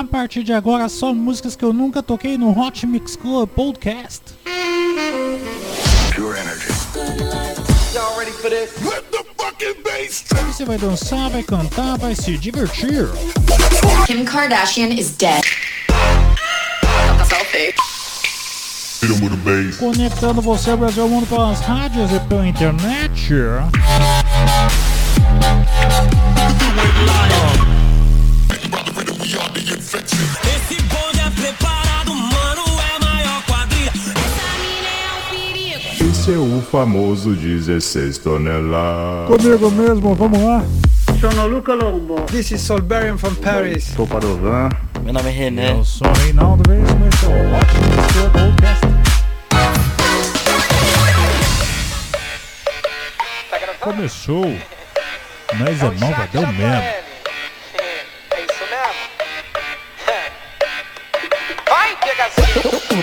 A partir de agora, só músicas que eu nunca toquei no Hot Mix Club Podcast. Pure energy. Y'all ready for this? Let the fucking bass Você vai dançar, vai cantar, vai se divertir. Kim Kardashian is dead. Conectando você ao Brasil mundo pelas rádios e pela internet. Esse bonde é preparado, mano, é maior quadrilha. Essa mina é um perigo. Esse é o famoso 16 toneladas. Comigo mesmo, vamos lá. Sono Luca Lombo. This is Solberian from Paris. Sou Padovan. Meu nome é René. Eu sou Reinaldo mesmo, esse é o Ótimo Podcast. Começou. Mas é malvadão mesmo.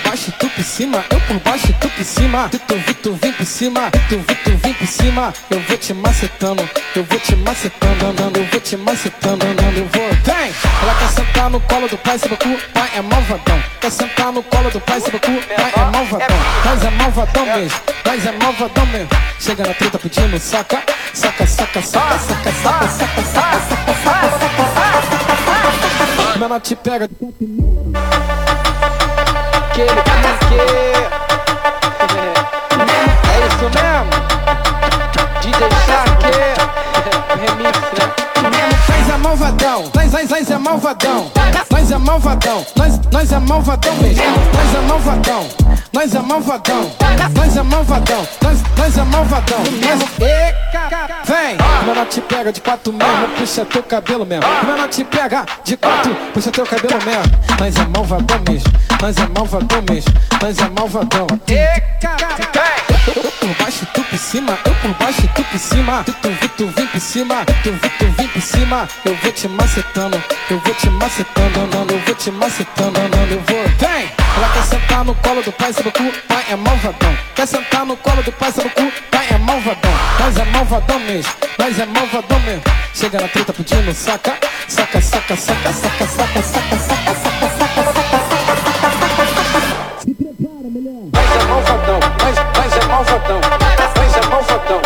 Baixo, tu por cima, eu por baixo, tu por cima. Tu, tu, tu vem por cima, tu, tu vem por cima. Eu vou te macetando, eu vou te macetando, andando, eu vou te macetando, andando, eu vou. Vem! Ela quer sentar no colo do pai, sabe cu, pai é malvadão. Quer sentar no colo do pai, sabe cu, pai é malvadão. Nós é malvadão mesmo, nós é malvadão mesmo. Chega na treta pedindo saca, saca, saca, saca, saca, saca, saca, saca, saca, saca, saca. Menor te pega que ele É isso mesmo? DJ Shark, remix, né? Nós é malvadão, nós, nós, nós é malvadão, nós é malvadão, nós, nós é malvadão mesmo, nós é malvadão, nós é malvadão, nós é malvadão, nós, nós é malvadão. Mesmo. Vem, menor te pega de quatro mesmo, puxa teu cabelo mesmo. Menor te pega de quatro, puxa teu cabelo mesmo. Nós é malvadão mesmo, nós é malvadão mesmo, nós é malvadão. Eu por baixo, tu por cima, eu por baixo, tu por cima. Tu, tu, tu vem por cima, tu, tu vem por cima. Eu vou te macetando, eu vou te macetando, andando, eu vou te macetando, andando, eu vou. Vem! Ela quer sentar no colo do pai, sabe o cu? Pai é malvadão. Quer sentar no colo do pai, sabe o cu? Pai é malvadão. Nós é malvadão mesmo, nós é malvadão mesmo. Chega na treta pedindo saca, saca, saca, saca, saca, saca, saca, saca, saca, saca, saca, saca. Se prepara, mulher. Nós é malvadão, nós, nós é malvadão. Nós é malvadão,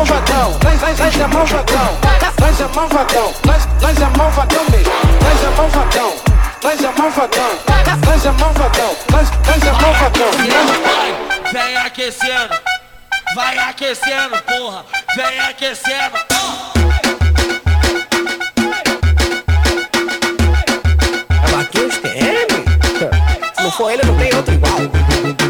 malvadão, nós, nós, nós é malvadão. Nós é malvadão, nós, nós é malvadão mesmo. Nós é malvadão, nós é malvadão. Nós é malvadão, nós, nós é malvadão. Vem aquecendo, vai aquecendo, porra. Vem aquecendo. É Matheus TM? Se não for ele, não tem outro igual.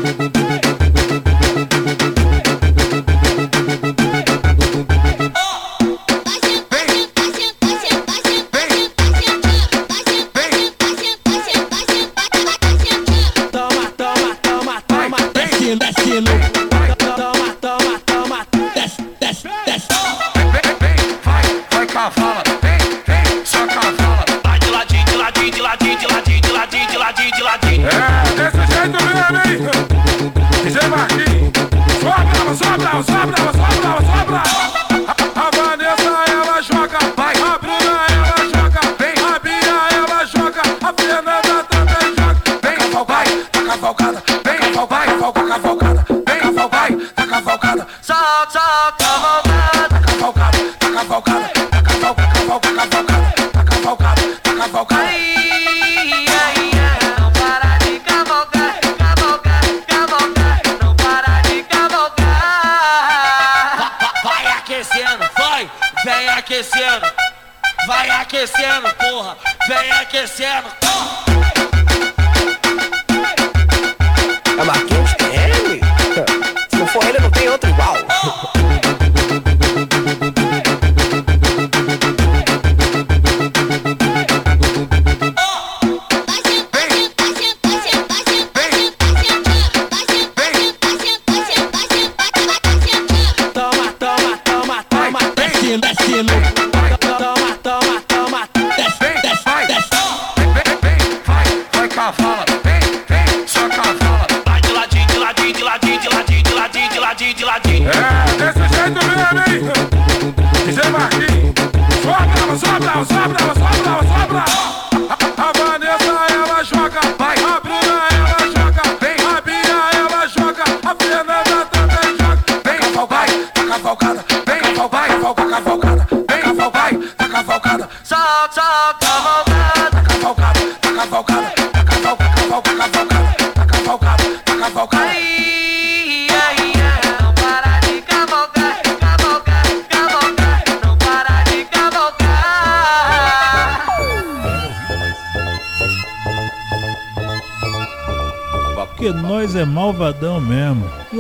Cavala, vem, vem, só cavala. Vai de ladinho, de ladinho, de ladinho, de ladinho, de ladinho, de ladinho, de ladinho. É,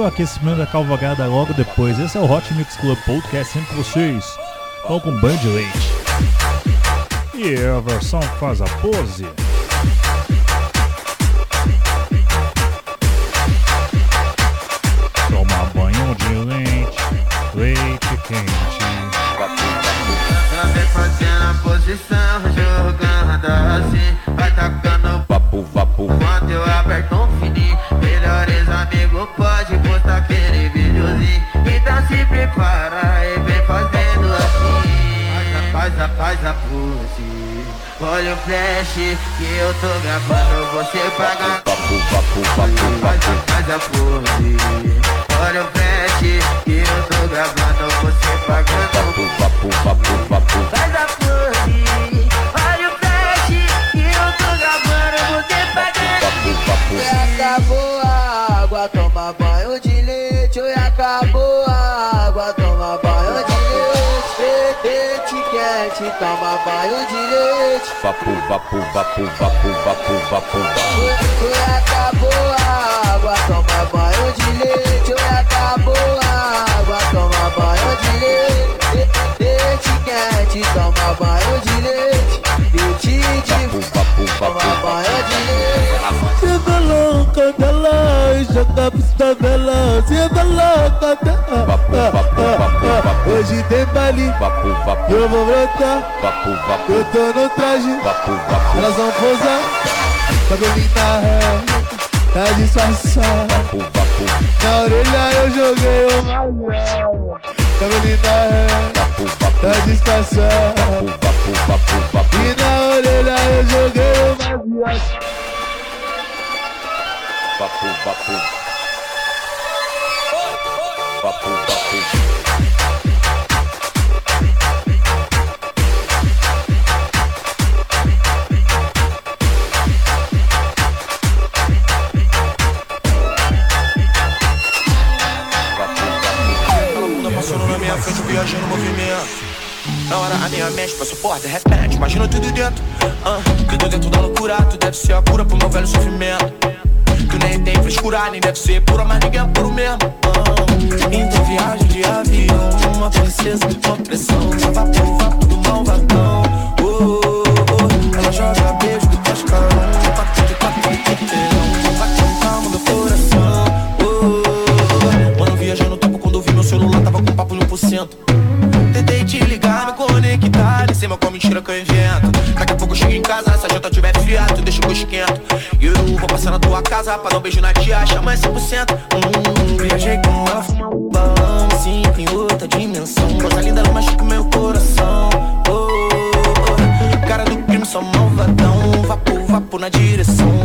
o aquecimento da cavalgada logo depois. Esse é o Hot Mix Club Podcast, sempre com vocês. Ou com Band Leite. E a versão faz a pose. Olha o flash que eu tô gravando, você paga. vapo, vapo, vapo, Faz vapo. a, pose. Olha o flash que eu tô gravando, você pagando. Vapo, vapo, vapo, vapo, vapo. Oi, acabou a água, toma banho de leite. Oi, acabou a água, toma banho de leite. Le- Leite quente, toma banho de leite. Leite de vapo, toma vapo. banho de leite. Senta louca dela, joga a pista dela, senta louca dela. Vapo. Hoje tem baile, Vapo, vapo, eu vou brotar, vapo, vapo. eu tô no traje, Vapo, vapo, elas vão posar. Cabelinho na ré, tá disfarçado. vapo, vapo, Na orelha eu joguei uma Cabelinho na ré, vapo, vapo, tá disfarçado. vapo, vapo, vapo. E na orelha eu joguei uma Vapo, vapo. Vapo, vapo. Passou porra, de repente, imagina tudo dentro. Ah, tudo dentro da loucura, tu deve ser a cura pro meu velho sofrimento. Tu nem tem frescura, nem deve ser pura, mas ninguém é puro mesmo. Ah, então viagem de avião, uma princesa, uma pressão, lava por vapo do malvadão. Mentira que eu invento. Daqui a pouco eu chego em casa, se a janta tiver friado Tu deixa o gosto quente. E eu vou passar na tua casa Pra dar um beijo na tia, chama 100% hum, Viajei com ela, fumar um balão Sim, em outra dimensão. Coisa linda, ela machuca o meu coração. Oh, oh, oh. Cara do crime, só malvadão. Vapo, vapo na direção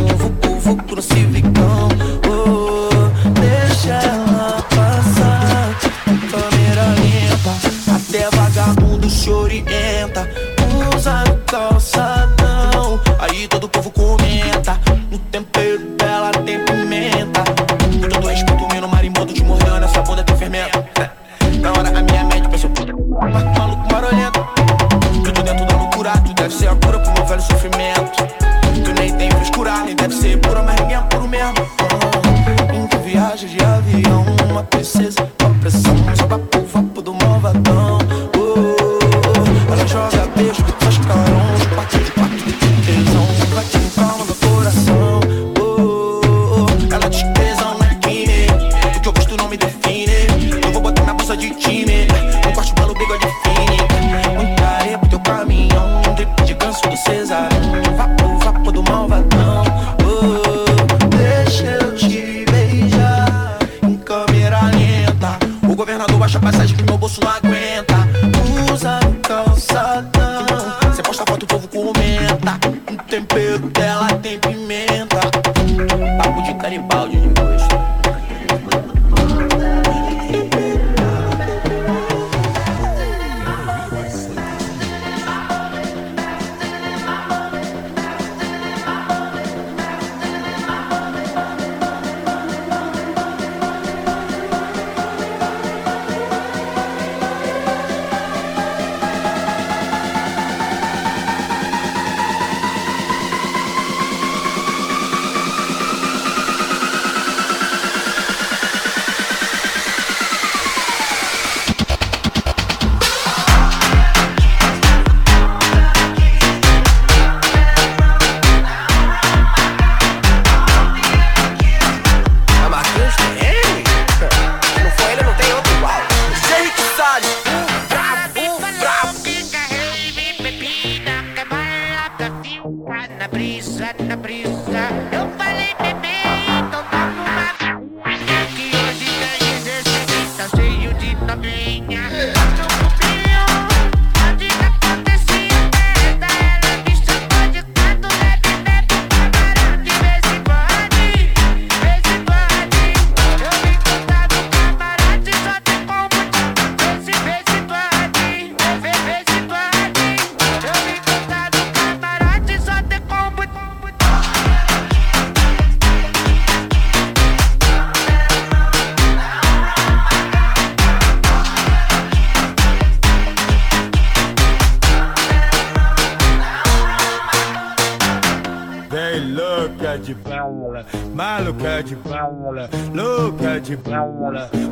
de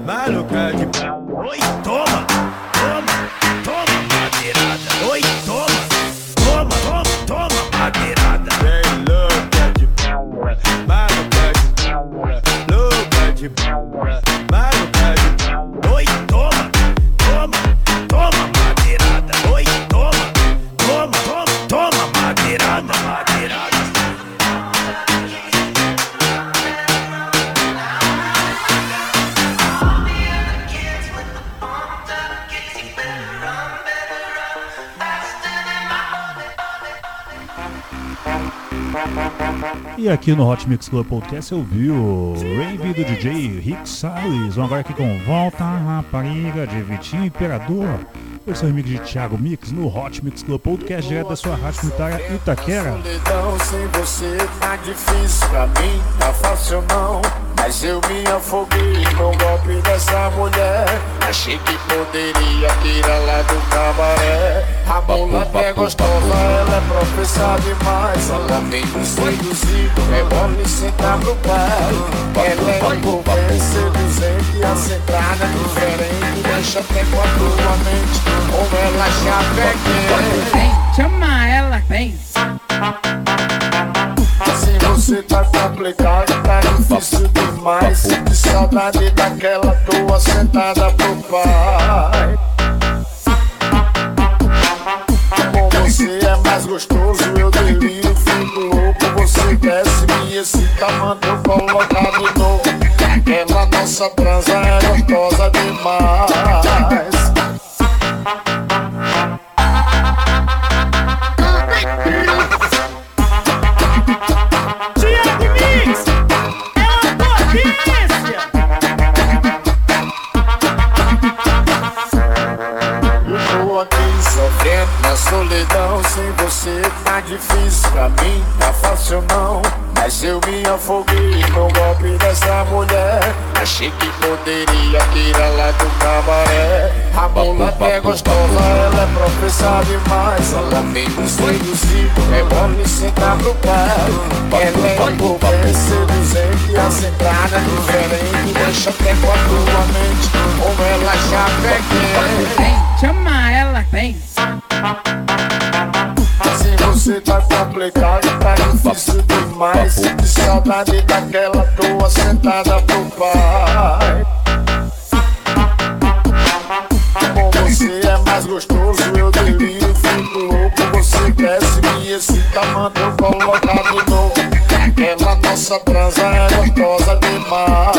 aqui no Hot Mix Club Podcast eu vi o rave do DJ Rick Salles. Vamos agora aqui com Volta Rapariga de Vitinho Imperador. Versão remix de Thiago Mix no Hot Mix Club Podcast direto da sua rádio comunitária Itaquera. Solidão sem você tá difícil pra mim, tá fácil não. Mas eu me afoguei no golpe dessa mulher. Achei que poderia tirar lá do cabaré. A mulata é gostosa, ela é demais. Ela vem me é mole sentar pro pé. Ela é envolvente, seduzente, a centrada diferente. Deixa até com a tua mente, ela já peguei. Vem, chama ela, vem. Se você tá complicado, tá difícil demais. De saudade daquela tua sentada pro pai. Com você é mais gostoso, eu delírio, fico louco. Você desce, me excita, manda eu colocar de novo. Aquela nossa transa é gostosa mulata é gostosa, ela é professa demais Ela vem me seduzir, é mole sentar pro pé Ela é envolvente, seduzente, a centrada diferente Deixa até com a tua mente, como ela já peguei Vem, chama ela, vem. Se você tá complicado, tá difícil demais. De saudade daquela tua sentada pro pai. De novo. Aquela nossa transa é gostosa demais.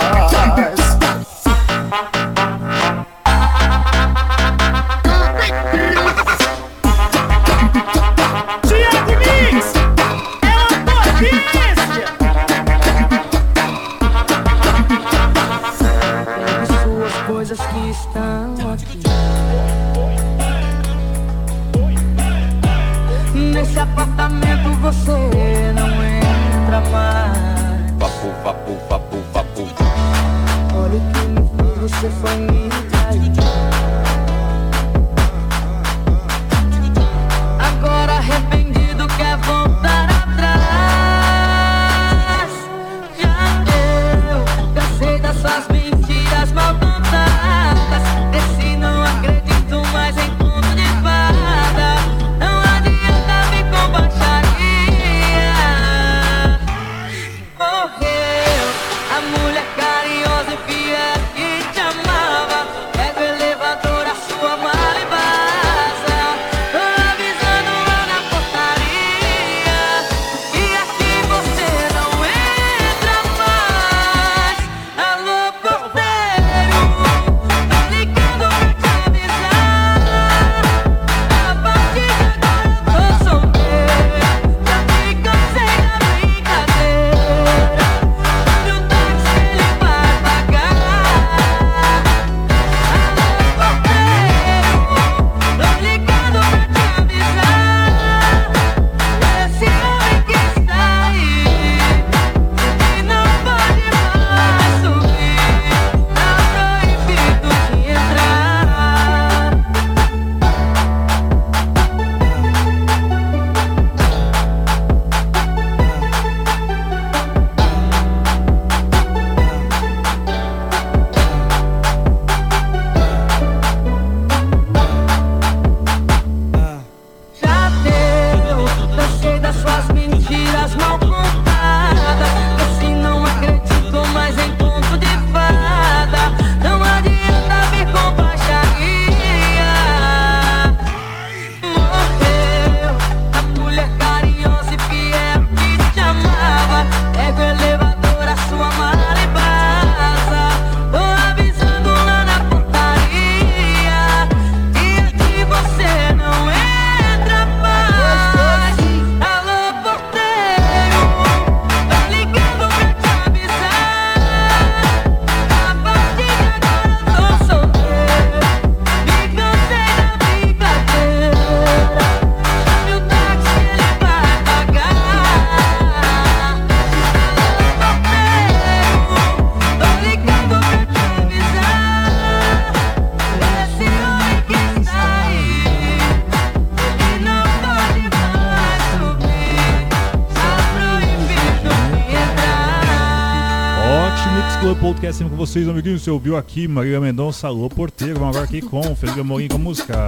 Podcast com vocês, amiguinhos. Você ouviu aqui Maria Mendonça, Alô Porteiro. Vamos agora aqui com Felipe Amorim com a música.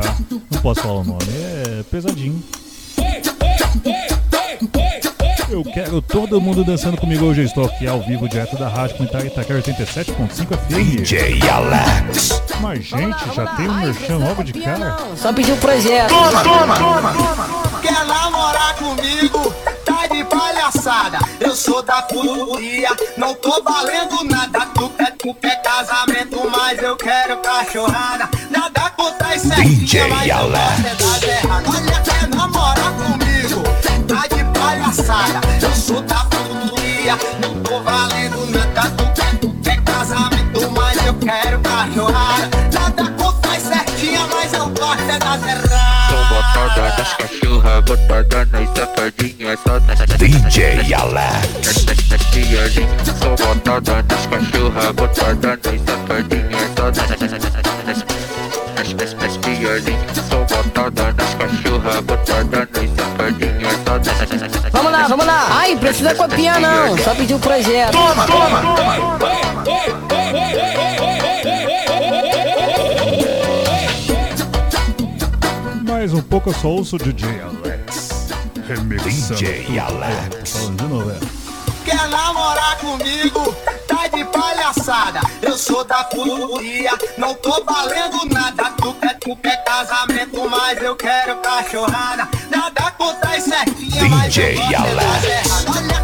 Não posso falar o nome, é pesadinho. Eu quero todo mundo dançando comigo hoje. Eu estou aqui ao vivo, direto da rádio comunitária Itaquera 87.5 FM. DJ Alex. Mas, gente, já tem um merchan logo de cara. Só pediu o projeto. Toma, toma, toma. Quer namorar comigo? Tá de palhaçada. Eu sou da furia, não tô valendo nada. Tu quer, tu quer casamento, mas eu quero cachorrada. Nada contra as DJ mas eu gosto é. Olha, quer namorar comigo? Tá de palhaçada. Eu sou da furia, não tô valendo nada. Tu quer, tu quer casamento, mas eu quero cachorrada. Nada contra as certinhas, mas eu gosto é das erradas. Botada nas cachorras, botada nas safadinhas, só nas DJ Alex. botada nas botada nas safadinhas, só nas. Sou botada nas cachorras, botada nas safadinhas, só nas Vamos lá, vamos lá. Ai, precisa copiar não. Só pediu o projeto. Toma, toma. Mais um pouco eu só ouço DJ Alex. Remixando DJ tudo. Alex. Falando de novo, é. Quer namorar comigo? Tá de palhaçada. Eu sou da furia, não tô valendo nada. Tu quer, tu quer casamento, mas eu quero cachorrada. Nada contra mas eu DJ é das Alex.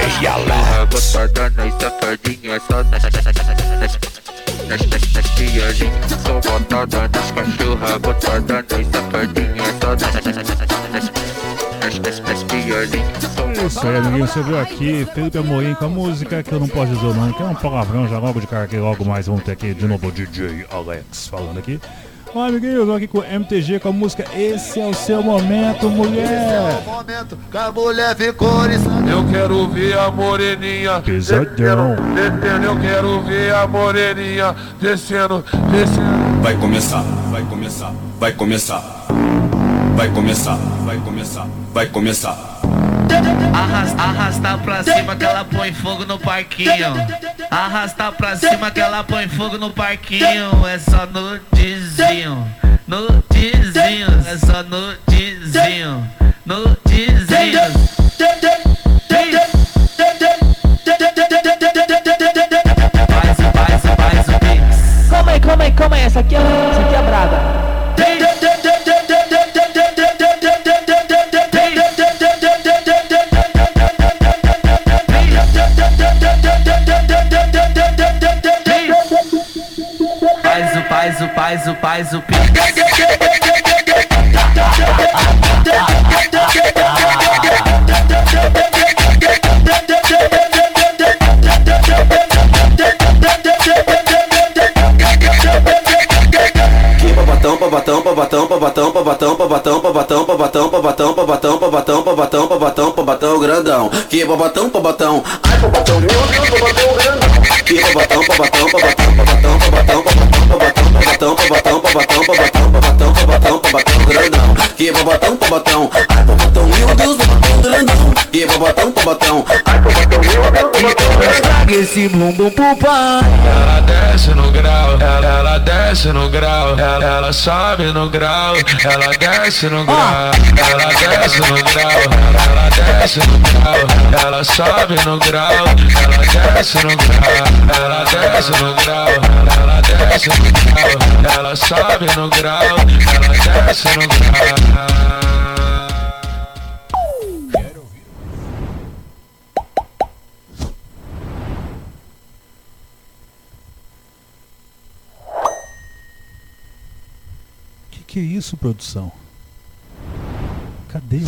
DJ Alex. botada nas safadinhas, só nas nas nas nas nas. Sou botada nas cachorras, botada nas safadinhas, só nas nas nas nas nas É Isso aí, amiguinho, você viu aqui Felipe Amorim com a música que eu não posso dizer o nome, que é um palavrão já logo de cara aqui, logo mais vamos ter aqui de novo o DJ Alex falando aqui. Ó, amiguinhos, eu tô aqui com o MTG com a música Esse é o seu momento, mulher. momento que a mulher ficou eriçada. Eu quero ver a moreninha Pesadão. descendo, eu quero ver a moreninha descendo, descendo. Vai começar, vai começar, vai começar. Vai começar, vai começar, vai começar. Arrasta, arrasta pra cima que ela põe fogo no parquinho. Arrasta pra cima que ela põe fogo no parquinho. É só nudezinho, nudezinho. É só nudezinho, nudezinho. Faz, faz, faz o pix. Calma aí, calma aí, calma aí. É, essa aqui é faz o, faz o, faz o pix. Que babatão, babatão, babatão, babatão, babatão, babatão, babatão, babatão, babatão, babatão, babatão, babatão, babatão, babatão grandão. Que babatão, babatão. Ai, babatão, meu Deus, babatão grandão. Que babatão, babatão, babatão, babatão, babatão, babatão, Que babatão, babatão. Ai, babatão, meu Deus, babatão grandão. Que babatão, babatão. Ai, babatão, meu Deus, babatão grandão. Traga esse bumbum pro pai. Ela desce no grau, ela, ela desce no grau, ela, ela sobe no grau, ela desce no grau, ela desce no grau, ela desce no grau, ela sobe no grau, ela desce no grau, ela desce no grau, ela desce no grau, ela sobe no grau, ela desce no grau que é isso, produção? Cadê?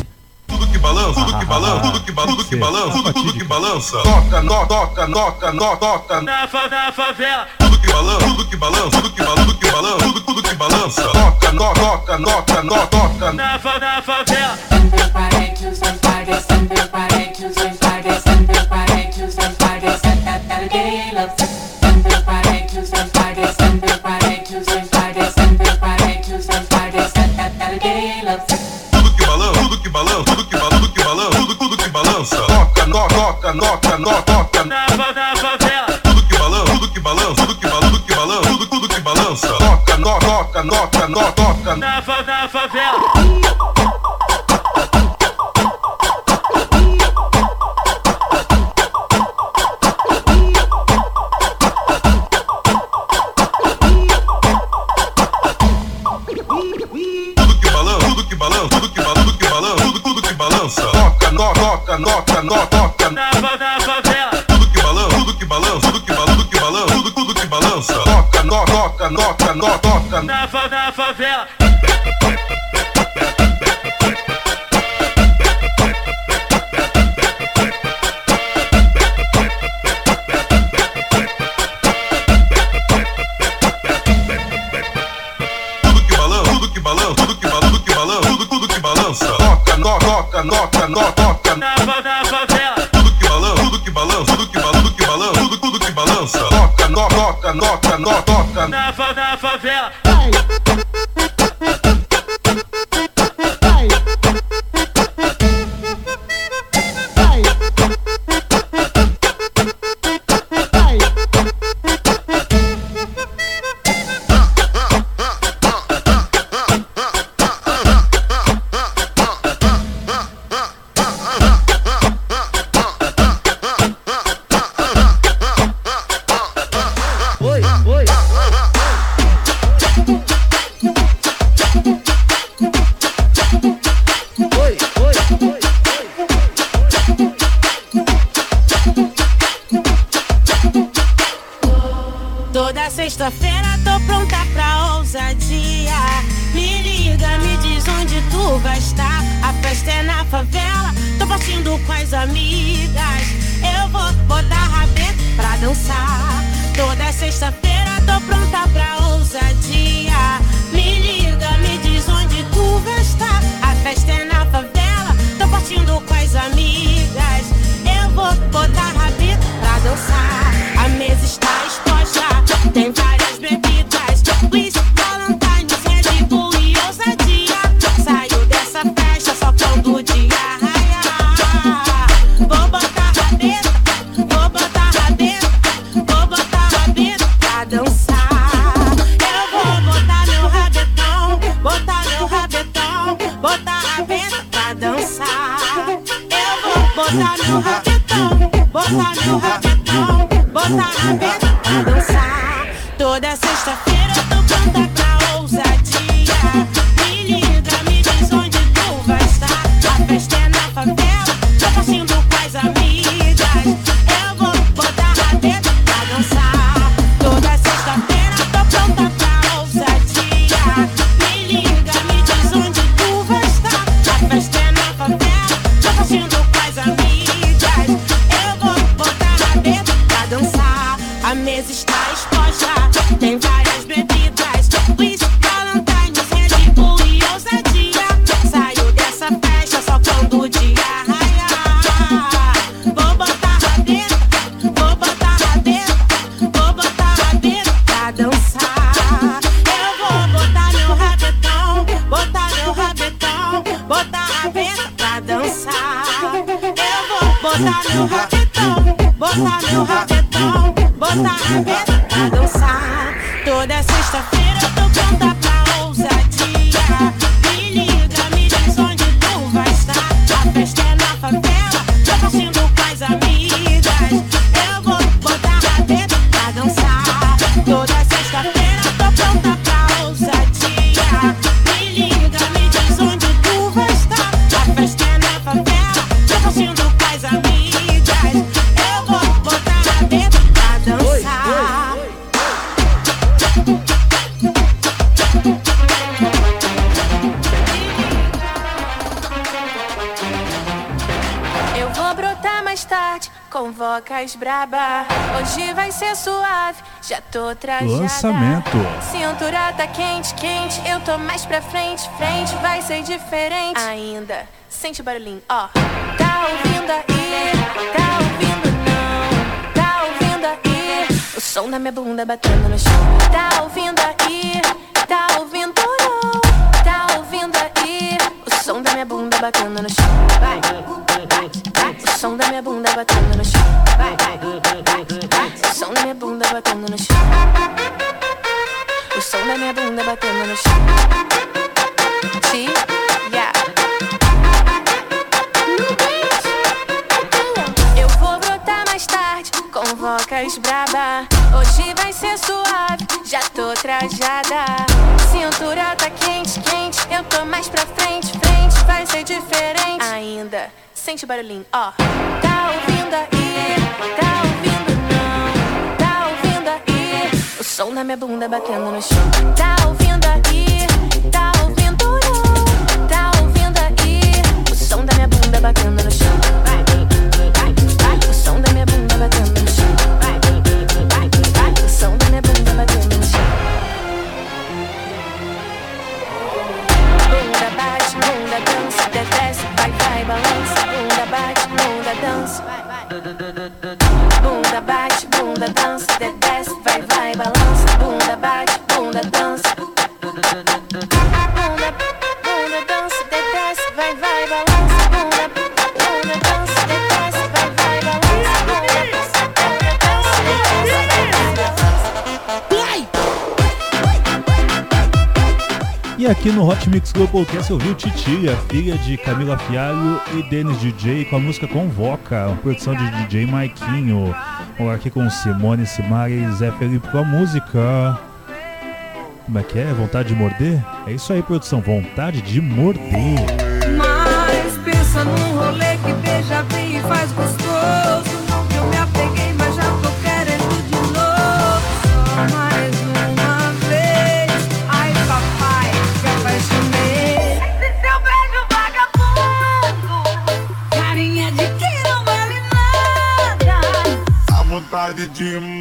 Tudo que balança, tudo que balança, tudo que balança, tudo que balança, tudo que balança. Toca, toca, toca, toca, toca. Na favela. Tudo que balança, tudo que balança, tudo que balança, tudo que balança, tudo que balança. Toca toca, toca, toca, no, toca. Na, na favela. Sempre parei, Tuesday, Friday, sempre parei, Tuesday, Friday, sempre parei, Tuesday, Friday, Saturday, love. Sempre parei, Tuesday, Friday, sempre parei, Tuesday, Friday, sempre. Tudo que balança, tudo que balança, tudo que balança, tudo que balança, tudo, tudo. Toca, no, toca, toca, toca. toca, toca. Na, na favela. encorajada. Lançamento. Cintura tá quente, quente. Eu tô mais pra frente, frente. Vai ser diferente ainda. Sente o barulhinho, ó. Tá ouvindo aí? Tá ouvindo não? Tá ouvindo aí? O som da minha bunda batendo no chão. Tá ouvindo aí? Tá ouvindo não? Tá ouvindo aí? O som da minha bunda batendo no chão. Vai, vai, vai. O som da minha bunda batendo no chão. Vai, vai no chão. O som da minha bunda batendo no chão. Ti, yeah. Eu vou brotar mais tarde com vocas braba. Hoje vai ser suave, já tô trajada. Cintura tá quente, quente. Eu tô mais pra frente, frente. Vai ser diferente ainda. Sente o barulhinho, ó. Tá ouvindo aí? Tá ouvindo O som da minha bunda batendo no chão. Tá ouvindo aí? Tá ouvindo não? Tá ouvindo aí? O som da minha bunda batendo no chão. Vai, vai, vai. O som da minha bunda batendo no chão. O som da minha bunda batendo no chão. Bunda bate, bunda dança, desce, vai, vai, balança. Bunda bate, bunda dança. Bunda bate, bunda dança, desce, E aqui no Hot Mix Club Podcast eu vi o Titi, a filha de Camila Fialho e Denis DJ com a música Convoca, uma produção de DJ Maiquinho. Vamos aqui com Simone, Simara e Zé Felipe com a música. Como é que é? Vontade de morder? É isso aí, produção, vontade de morder. Mas pensa num rolê que beija bem e faz. Vontade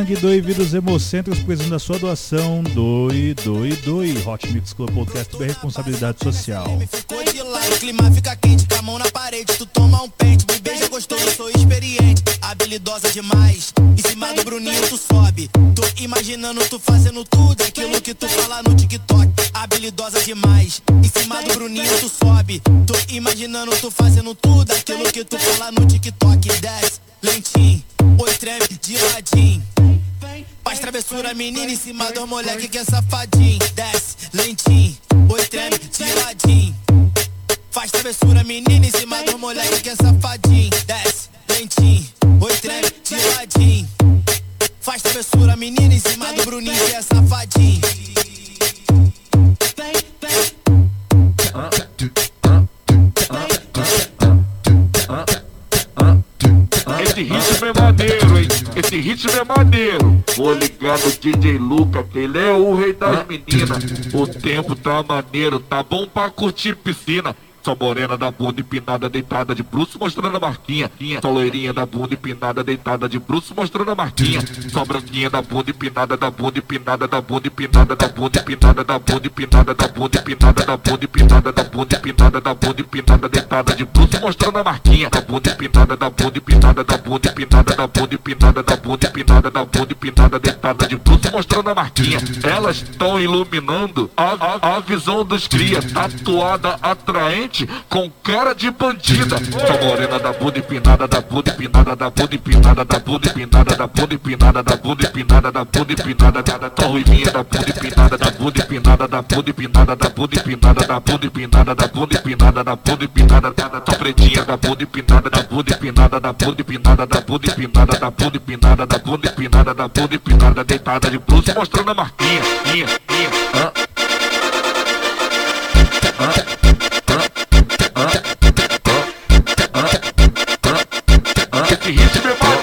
sangue, doe vírus hemocentros, precisando da sua doação. Doe, doe, doe. Hot Mix Club Podcast é responsabilidade social. Ficou de clima fica quente, com a mão na parede, tu toma um pente, me beija gostoso, sou experiente, habilidosa demais. Em cima do Bruninho tu sobe, tô imaginando tu fazendo tudo aquilo que tu fala no TikTok. Habilidosa demais, em cima do Bruninho tu sobe, tô imaginando tu fazendo tudo aquilo que tu fala no TikTok. Desce, lentinho, oi treme de ladinho. Faz travessura, menina, em cima do moleque que é safadinho. Desce, lentinho, oi treme de ladinho. Faz travessura, menina, em cima do moleque que é safadinho. Desce, lentinho, oi treme de ladinho. Faz travessura, menina, em cima do Bruninho que é safadinho. Esse ritmo? Esse ritmo é maneiro. Vou ligar no DJ Luca, que ele é o rei das meninas. O tempo tá maneiro, tá bom pra curtir piscina. Só morena da bunda empinada, deitada de bruxo, mostrando a marquinha. Só loirinha da bunda empinada, deitada de bruxo, mostrando a marquinha. Só branquinha da bunda empinada, da bunda empinada, da bunda empinada, da bunda empinada, da bunda empinada, da bunda empinada, da bunda empinada, da bunda empinada, da bunda empinada, deitada de bruxo, mostrando a marquinha. Da bunda empinada, da bunda empinada, da bunda empinada, da bunda empinada, da bunda empinada, da bunda empinada, deitada de bruxo, mostrando a marquinha. Elas estão iluminando a, a, visão dos cria, tatuada, atraente, com cara de bandida. Só morena da bunda empinada, da bunda empinada, da bunda empinada, da bunda empinada, da bunda empinada, da bunda empinada, da bunda empinada, da da ruivinha da bunda empinada, da bunda empinada, da bunda empinada, da bunda empinada, da bunda empinada, da bunda empinada, da bunda empinada, da da pretinha da bunda empinada, da bunda empinada, da bunda empinada, da bunda empinada, da bunda empinada, da bunda empinada, da bunda empinada, deitada de blusa mostrando a marquinha, minha, minha, hã? Esse hit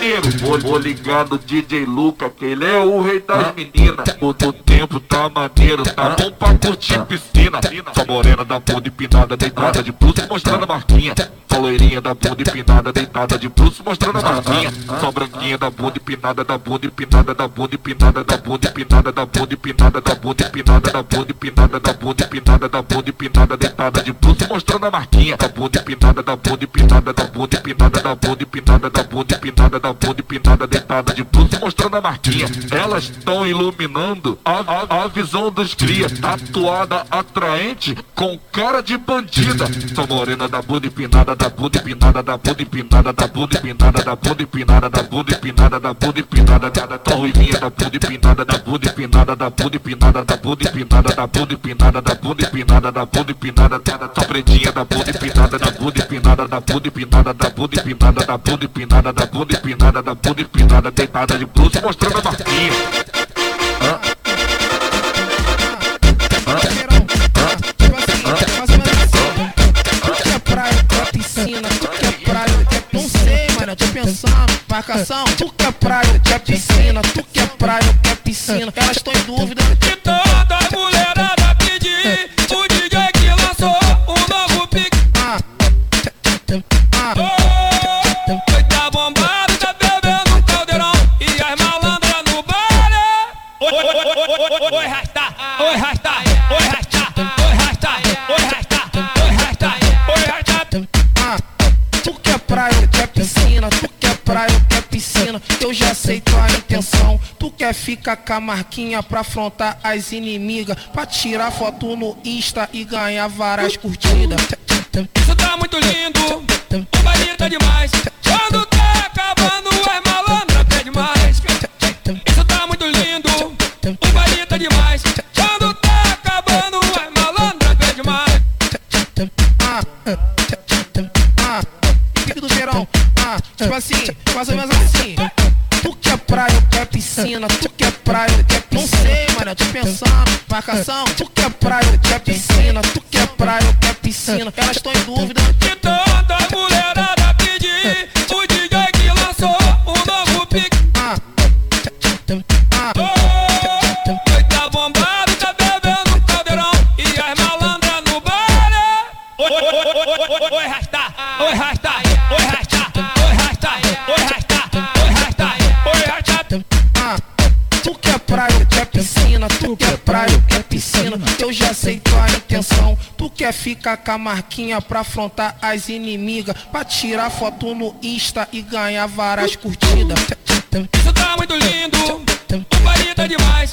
maneiro. Vou, no DJ Luca, que ele é o rei das meninas. O do tempo tá maneiro, tá bom pra curtir piscina. Só morena da bunda empinada, deitada de bruxo, mostrando a marquinha. Só loirinha da bunda empinada, deitada de bruxo, mostrando a marquinha. Só branquinha da bunda empinada, da bunda empinada, da bunda empinada, da bunda empinada, da bunda empinada, da bunda empinada, da bunda empinada, da bunda empinada, da bunda empinada, deitada de bruxo, mostrando a marquinha. Da bunda empinada, da bunda empinada, da bunda empinada, da bunda empinada, da bunda empinada, da bunda empinada, deitada de bruxo, mostrando a marquinha. Elas estão iluminando a, a, a visão dos cria, tatuada, atraente, com cara de bandida. Só morena da bunda empinada, da bunda empinada, da bunda empinada, da bunda empinada, da bunda empinada, da bunda empinada, da bunda empinada, da da ruivinha da bunda empinada, da bunda empinada, da bunda empinada, da bunda empinada, da bunda empinada, da bunda empinada, da bunda empinada, da da pretinha da bunda empinada, da bunda empinada, da bunda empinada, da bunda empinada, da bunda empinada, da bunda empinada, da bunda empinada, da bunda empinada, deitada de bruto, mostrando a barquinha. Hã? Marcação, tu quer praia, tu quer piscina, tu quer praia, tu quer piscina. Elas estão em dúvida, que quer ficar com a marquinha pra afrontar as inimigas, pra tirar foto no Insta e ganhar várias curtidas. Isso tá muito lindo, o baile tá demais. Quando tá acabando, as malandras pede mais. Isso tá muito lindo, o baile tá demais. Quando tá acabando, as malandras pede mais. Ah, ah, pique do verão. Ah, tipo assim, mais ou menos piscina, tu quer praia, quer piscina. Não mano, eu tô pensando, marcação. Tu quer praia, quer piscina, tu quer praia, quer piscina. Elas estão em dúvida. quer ficar com a marquinha pra afrontar as inimigas, pra tirar foto no Insta e ganhar várias curtidas. Isso tá muito lindo, o tá demais.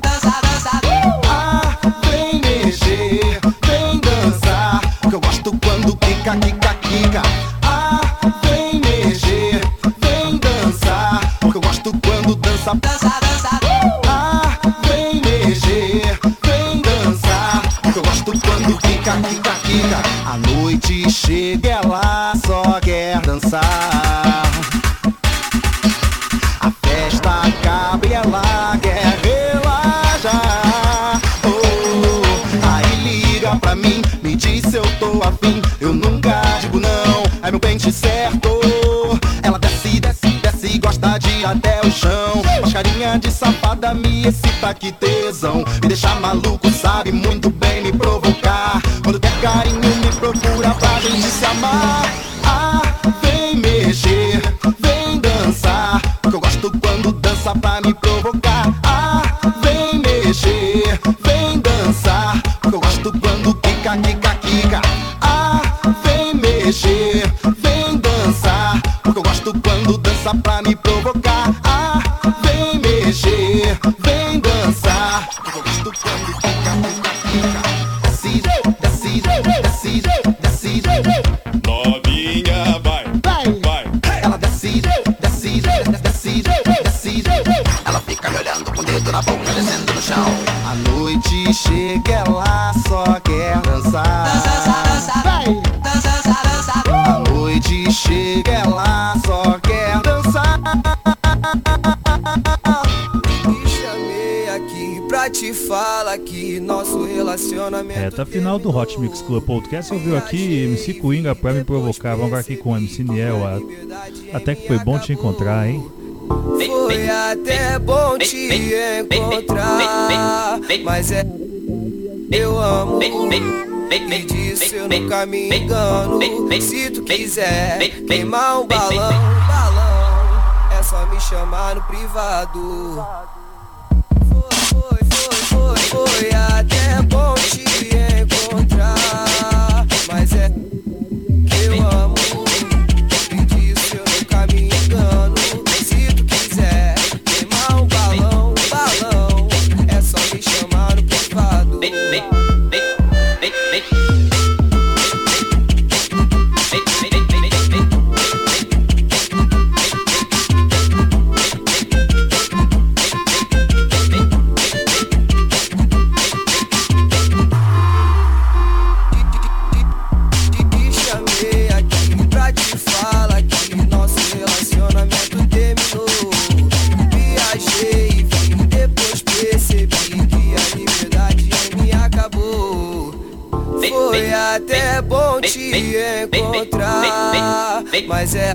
la I. Reta final do Hot Mix Club Podcast. Ouviu aqui MC Coinga pra me provocar. Vamos aqui com o MC Niel. Até que foi bom te encontrar, hein? Foi até bom te encontrar, mas é eu amo. Me disse eu nunca me engano. Se tu quiser queimar um balão, balão é só me chamar no privado foi até bom te encontrar. Mas é que eu amo. encontrar, mas é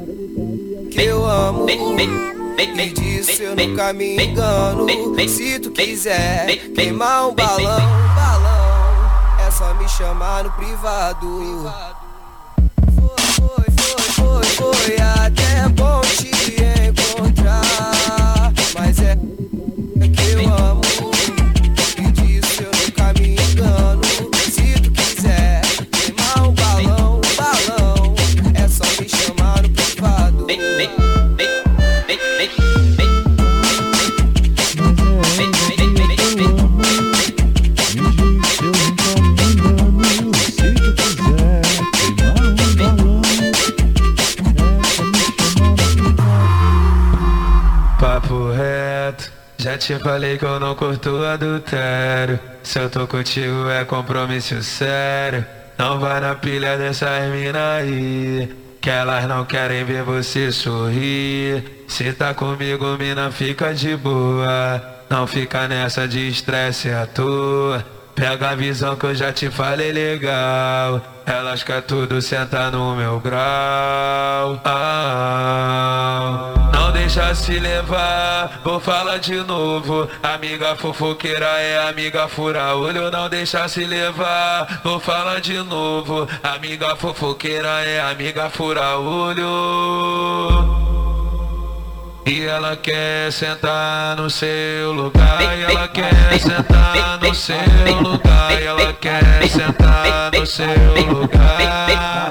que eu amo. Me disse eu nunca me engano. Se tu quiser queimar um balão, balão, é só me chamar no privado. Foi, foi, foi, foi, foi até bom. te falei que eu não curto adultério. Se eu tô contigo é compromisso sério. Não vai na pilha dessas mina aí. Que elas não querem ver você sorrir. Se tá comigo, mina, fica de boa. Não fica nessa de estresse à toa. Pega a visão que eu já te falei legal. Elas quer tudo sentar no meu grau. Ah, não deixa se levar, vou falar de novo. Amiga fofoqueira é amiga fura olho. Não deixa se levar, vou falar de novo. Amiga fofoqueira é amiga fura olho. E ela quer sentar no seu lugar, e ela quer sentar no seu lugar, e ela quer sentar no seu lugar.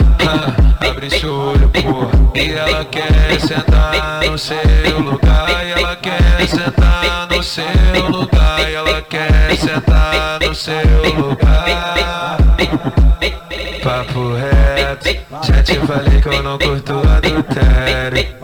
Abre seu olho, porra. E ela quer sentar no seu lugar, e ela quer sentar no seu lugar, e ela quer sentar no seu lugar. Papo reto, já te falei que eu não curto adultério.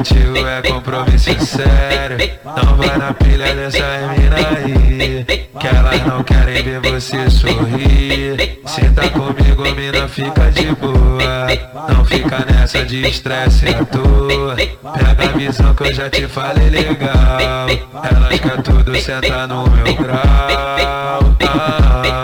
Contigo é compromisso sério. Não vai na pilha dessa mina aí, que elas não querem ver você sorrir. Se tá comigo, mina, fica de boa. Não fica nessa de estresse à toa. Pega a visão que eu já te falei legal. Elas quer tudo sentar no meu grau. Ah,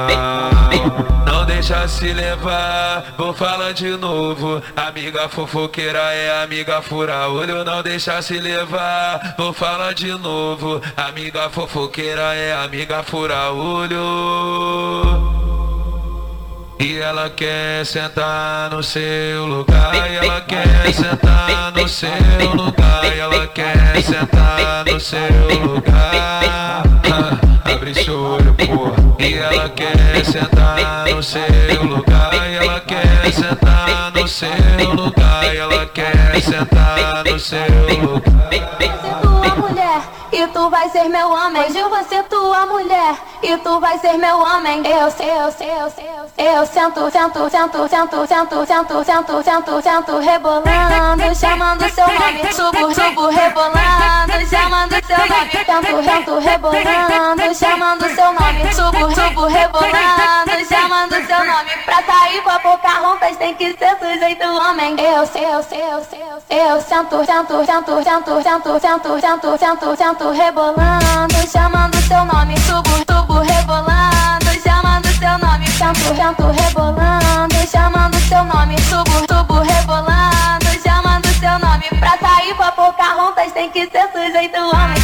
deixa se levar, vou falar de novo. Amiga fofoqueira é amiga fura olho, não deixa se levar, vou falar de novo. Amiga fofoqueira é amiga fura olho. E ela quer sentar no seu lugar, e ela quer sentar no seu lugar, e ela quer sentar no seu lugar. Abre seu olho, porra. E ela quer sentar no seu lugar, e ela quer sentar no seu lugar, e ela quer sentar no seu lugar. tua mulher e tu vai ser meu homem. Hoje eu vou ser tua mulher e tu vai ser meu homem. Eu sei, eu eu eu. Eu sento, sento, sento, sento, sento, sento, sento, sento, sento, rebolando, chamando seu nome. Subo, subo, rebolando, chamando seu nome. Sento, sento, rebolando, chamando seu nome. Subo, subo, rebolando, chamando seu nome. Pra sair com a Pocahontas tem que ser sujeito homem. Eu sei, eu sei, eu eu. Eu sento, sento, sento, sento, sento, sento, sento, sento, sento, rebolando, chamando seu nome. Subo, subo, rebolando, chamando seu nome. Sento, sento, rebolando, chamando seu nome. Subo, subo, rebolando, chamando seu nome. Pra sair com a Pocahontas tem que ser sujeito homem.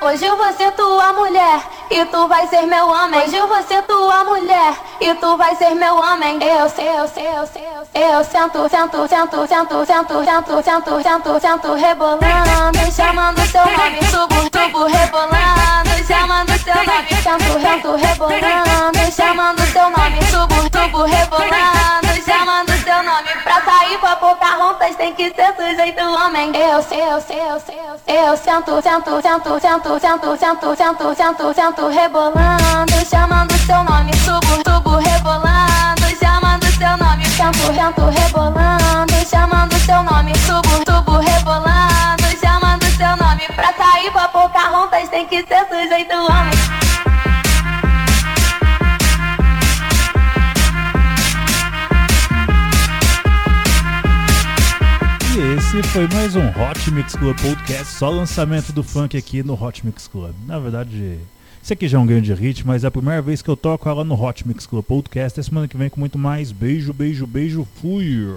Hoje eu vou ser tua mulher e tu vai ser meu homem. Hoje eu vou ser tua mulher e tu vai ser meu homem. Eu sei, eu sei, eu sei, eu sei. Eu sento, sento, sento, sento, sento, sento, sento, sento, sento, rebolando, chamando seu nome. Subo, subo, rebolando, chamando seu nome. Sento, sento, rebolando, chamando seu nome. Subo, subo, rebolando, chamando seu nome. Pra sair com a Pocahontas tem que ser sujeito homem. Eu sei, eu sei, eu sei, eu sei. Eu sento, sento, sento, sento, sento, sento, sento, sento, sento, rebolando, chamando seu nome. Subo, subo, rebolando, chamando seu nome. Sento, sento, rebolando, chamando seu nome. Subo, subo, rebolando, chamando seu nome. Pra sair com a Pocahontas tem que ser sujeito homem. Esse foi mais um Hot Mix Club Podcast, só lançamento do funk aqui no Hot Mix Club. Na verdade, isso aqui já é um grande hit, mas é a primeira vez que eu toco ela no Hot Mix Club Podcast. É semana que vem com muito mais. Beijo, beijo, beijo, fui!